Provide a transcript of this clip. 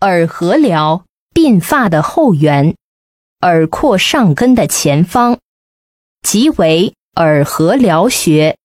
耳合髎，鬓发的后缘，耳廓上根的前方，即为耳合髎穴。